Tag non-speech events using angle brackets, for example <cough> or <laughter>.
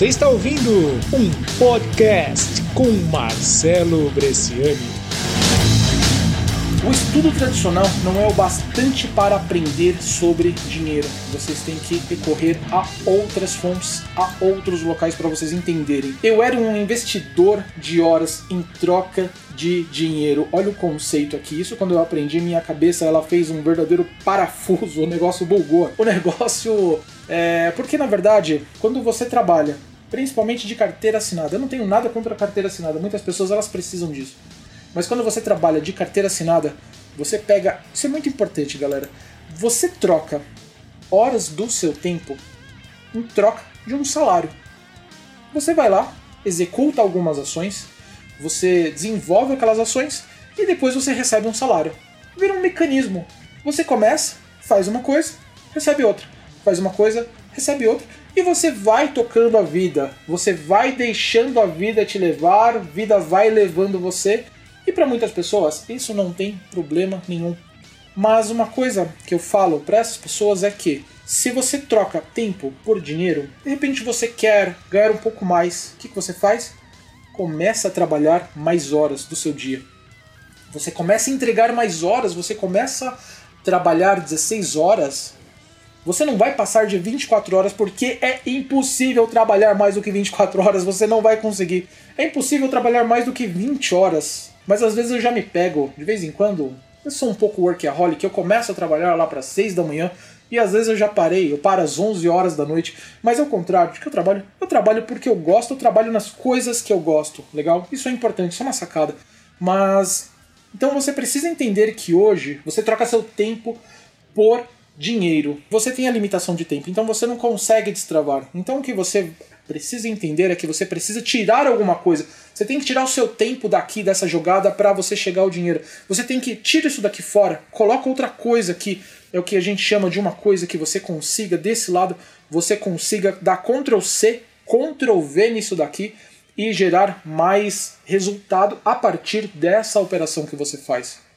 Você está ouvindo um podcast com Marcelo Bresciani. O estudo tradicional não é o bastante para aprender sobre dinheiro. Vocês têm que recorrer a outras fontes, a outros locais para vocês entenderem. Eu era um investidor de horas em troca de dinheiro. Olha o conceito aqui. Isso quando eu aprendi, minha cabeça ela fez um verdadeiro parafuso. <laughs> O negócio bugou. O negócio é porque na verdade, quando você trabalha, principalmente de carteira assinada, eu não tenho nada contra a carteira assinada. Muitas pessoas elas precisam disso. Mas quando você trabalha de carteira assinada, você pega. Isso é muito importante, galera. Você troca horas do seu tempo em troca de um salário. Você vai lá, executa algumas ações, você desenvolve aquelas ações e depois você recebe um salário. Vira um mecanismo. Você começa, faz uma coisa, recebe outra. Faz uma coisa, recebe outra. E você vai tocando a vida. Você vai deixando a vida te levar, vida vai levando você e para muitas pessoas isso não tem problema nenhum. Mas uma coisa que eu falo para essas pessoas é que se você troca tempo por dinheiro, de repente você quer ganhar um pouco mais, o que, que você faz? Começa a trabalhar mais horas do seu dia. Você começa a entregar mais horas, você começa a trabalhar 16 horas. Você não vai passar de 24 horas porque é impossível trabalhar mais do que 24 horas, você não vai conseguir. É impossível trabalhar mais do que 20 horas mas às vezes eu já me pego, de vez em quando, eu sou um pouco workaholic, eu começo a trabalhar lá para 6 da manhã e às vezes eu já parei, eu paro às 11 horas da noite, mas ao contrário, de que eu trabalho? Eu trabalho porque eu gosto, eu trabalho nas coisas que eu gosto, legal? Isso é importante, isso é uma sacada. Mas então você precisa entender que hoje você troca seu tempo por dinheiro. Você tem a limitação de tempo, então você não consegue destravar. Então o que você precisa entender é que você precisa tirar alguma coisa. Você tem que tirar o seu tempo daqui dessa jogada para você chegar ao dinheiro. Você tem que tira isso daqui fora, coloca outra coisa aqui. É o que a gente chama de uma coisa que você consiga desse lado, você consiga dar Ctrl C, Ctrl V nisso daqui e gerar mais resultado a partir dessa operação que você faz.